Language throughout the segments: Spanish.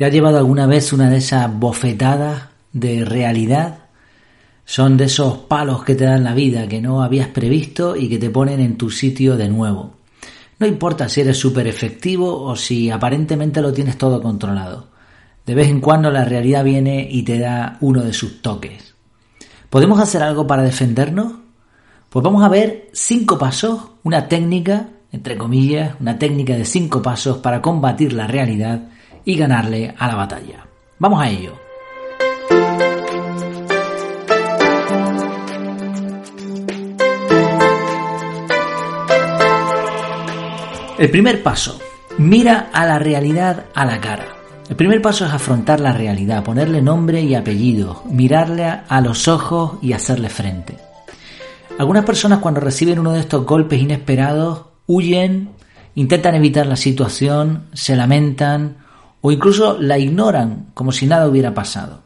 ¿Te ha llevado alguna vez una de esas bofetadas de realidad? Son de esos palos que te dan la vida que no habías previsto y que te ponen en tu sitio de nuevo. No importa si eres súper efectivo o si aparentemente lo tienes todo controlado. De vez en cuando la realidad viene y te da uno de sus toques. ¿Podemos hacer algo para defendernos? Pues vamos a ver cinco pasos, una técnica, entre comillas, una técnica de cinco pasos para combatir la realidad y ganarle a la batalla. Vamos a ello. El primer paso, mira a la realidad a la cara. El primer paso es afrontar la realidad, ponerle nombre y apellido, mirarle a los ojos y hacerle frente. Algunas personas cuando reciben uno de estos golpes inesperados huyen, intentan evitar la situación, se lamentan o incluso la ignoran como si nada hubiera pasado.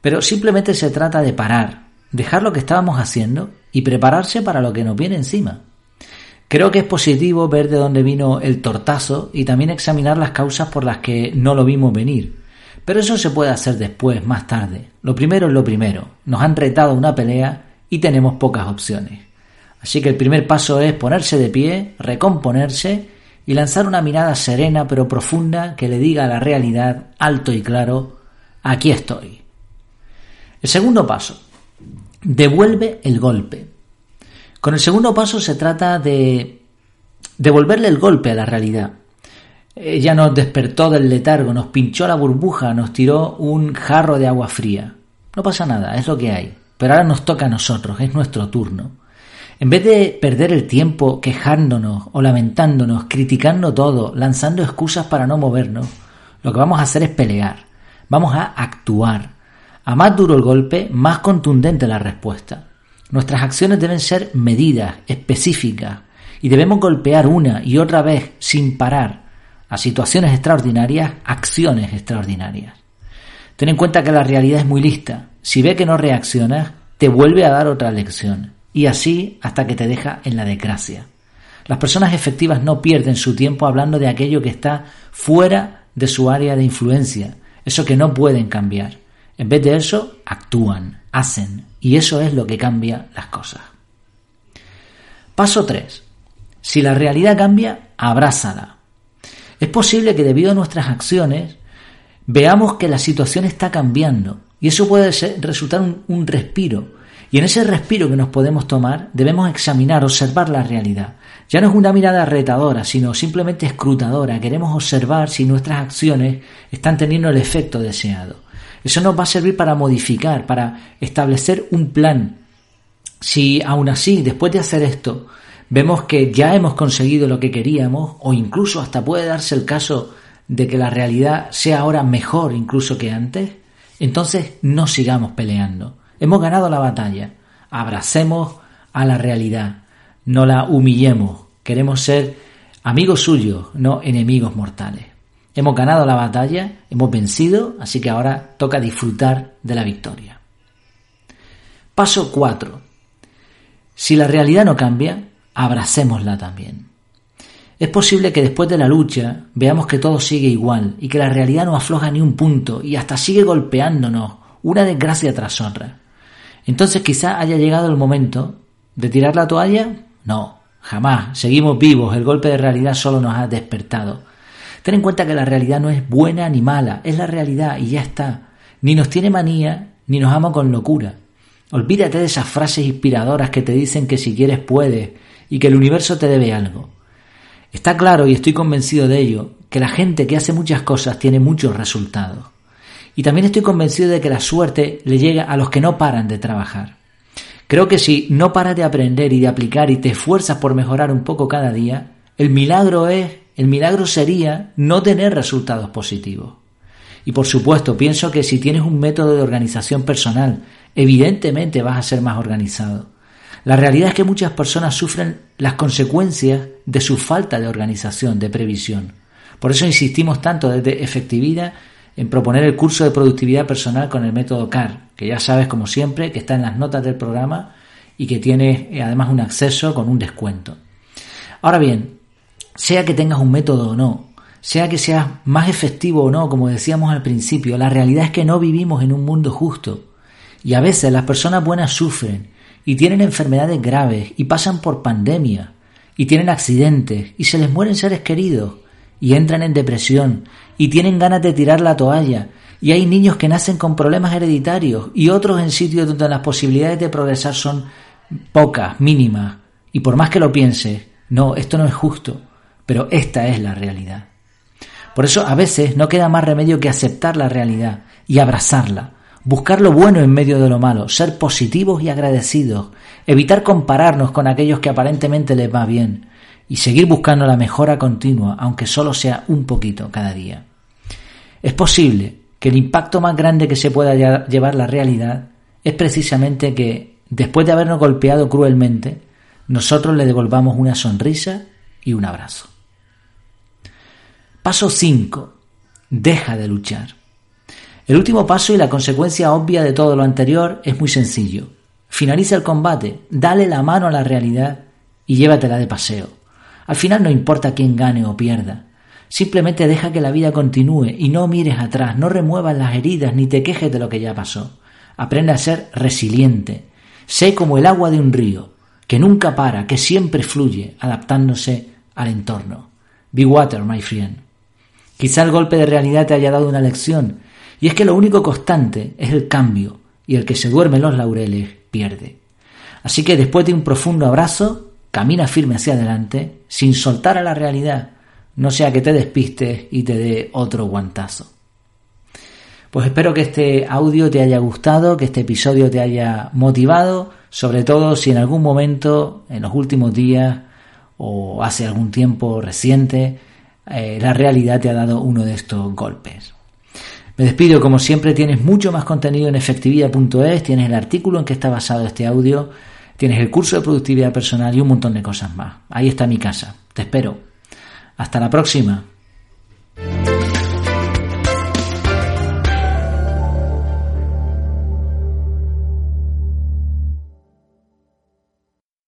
Pero simplemente se trata de parar, dejar lo que estábamos haciendo y prepararse para lo que nos viene encima. Creo que es positivo ver de dónde vino el tortazo y también examinar las causas por las que no lo vimos venir. Pero eso se puede hacer después, más tarde. Lo primero es lo primero. Nos han retado una pelea y tenemos pocas opciones. Así que el primer paso es ponerse de pie, recomponerse y lanzar una mirada serena pero profunda que le diga a la realidad alto y claro, aquí estoy. El segundo paso, devuelve el golpe. Con el segundo paso se trata de devolverle el golpe a la realidad. Ella nos despertó del letargo, nos pinchó la burbuja, nos tiró un jarro de agua fría. No pasa nada, es lo que hay. Pero ahora nos toca a nosotros, es nuestro turno. En vez de perder el tiempo quejándonos o lamentándonos, criticando todo, lanzando excusas para no movernos, lo que vamos a hacer es pelear. Vamos a actuar. A más duro el golpe, más contundente la respuesta. Nuestras acciones deben ser medidas, específicas, y debemos golpear una y otra vez, sin parar, a situaciones extraordinarias, acciones extraordinarias. Ten en cuenta que la realidad es muy lista. Si ve que no reaccionas, te vuelve a dar otra lección y así hasta que te deja en la desgracia. Las personas efectivas no pierden su tiempo hablando de aquello que está fuera de su área de influencia, eso que no pueden cambiar. En vez de eso, actúan, hacen, y eso es lo que cambia las cosas. Paso 3. Si la realidad cambia, abrázala. Es posible que debido a nuestras acciones veamos que la situación está cambiando y eso puede resultar un, un respiro, y en ese respiro que nos podemos tomar debemos examinar, observar la realidad. Ya no es una mirada retadora, sino simplemente escrutadora. Queremos observar si nuestras acciones están teniendo el efecto deseado. Eso nos va a servir para modificar, para establecer un plan. Si aún así, después de hacer esto, vemos que ya hemos conseguido lo que queríamos, o incluso hasta puede darse el caso de que la realidad sea ahora mejor incluso que antes, entonces no sigamos peleando. Hemos ganado la batalla. Abracemos a la realidad. No la humillemos. Queremos ser amigos suyos, no enemigos mortales. Hemos ganado la batalla, hemos vencido, así que ahora toca disfrutar de la victoria. Paso 4. Si la realidad no cambia, abracémosla también. Es posible que después de la lucha veamos que todo sigue igual y que la realidad no afloja ni un punto y hasta sigue golpeándonos una desgracia tras otra. Entonces quizá haya llegado el momento de tirar la toalla. No, jamás. Seguimos vivos. El golpe de realidad solo nos ha despertado. Ten en cuenta que la realidad no es buena ni mala, es la realidad y ya está. Ni nos tiene manía, ni nos ama con locura. Olvídate de esas frases inspiradoras que te dicen que si quieres puedes y que el universo te debe algo. Está claro, y estoy convencido de ello, que la gente que hace muchas cosas tiene muchos resultados. Y también estoy convencido de que la suerte le llega a los que no paran de trabajar. Creo que si no paras de aprender y de aplicar y te esfuerzas por mejorar un poco cada día, el milagro es, el milagro sería no tener resultados positivos. Y por supuesto, pienso que si tienes un método de organización personal, evidentemente vas a ser más organizado. La realidad es que muchas personas sufren las consecuencias de su falta de organización, de previsión. Por eso insistimos tanto desde efectividad en proponer el curso de productividad personal con el método CAR, que ya sabes como siempre que está en las notas del programa y que tiene eh, además un acceso con un descuento. Ahora bien, sea que tengas un método o no, sea que seas más efectivo o no, como decíamos al principio, la realidad es que no vivimos en un mundo justo. Y a veces las personas buenas sufren y tienen enfermedades graves y pasan por pandemia y tienen accidentes y se les mueren seres queridos y entran en depresión y tienen ganas de tirar la toalla y hay niños que nacen con problemas hereditarios y otros en sitios donde las posibilidades de progresar son pocas, mínimas. Y por más que lo pienses, no, esto no es justo, pero esta es la realidad. Por eso a veces no queda más remedio que aceptar la realidad y abrazarla, buscar lo bueno en medio de lo malo, ser positivos y agradecidos, evitar compararnos con aquellos que aparentemente les va bien y seguir buscando la mejora continua, aunque solo sea un poquito cada día. Es posible que el impacto más grande que se pueda llevar la realidad es precisamente que, después de habernos golpeado cruelmente, nosotros le devolvamos una sonrisa y un abrazo. Paso 5. Deja de luchar. El último paso y la consecuencia obvia de todo lo anterior es muy sencillo. Finaliza el combate, dale la mano a la realidad y llévatela de paseo. Al final no importa quién gane o pierda. Simplemente deja que la vida continúe y no mires atrás, no remuevas las heridas ni te quejes de lo que ya pasó. Aprende a ser resiliente. Sé como el agua de un río, que nunca para, que siempre fluye, adaptándose al entorno. Be water, my friend. Quizá el golpe de realidad te haya dado una lección, y es que lo único constante es el cambio, y el que se duerme en los laureles pierde. Así que después de un profundo abrazo, camina firme hacia adelante, sin soltar a la realidad, no sea que te despistes y te dé otro guantazo. Pues espero que este audio te haya gustado, que este episodio te haya motivado, sobre todo si en algún momento, en los últimos días o hace algún tiempo reciente, eh, la realidad te ha dado uno de estos golpes. Me despido, como siempre tienes mucho más contenido en efectividad.es, tienes el artículo en que está basado este audio, tienes el curso de productividad personal y un montón de cosas más. Ahí está mi casa. Te espero. Hasta la próxima.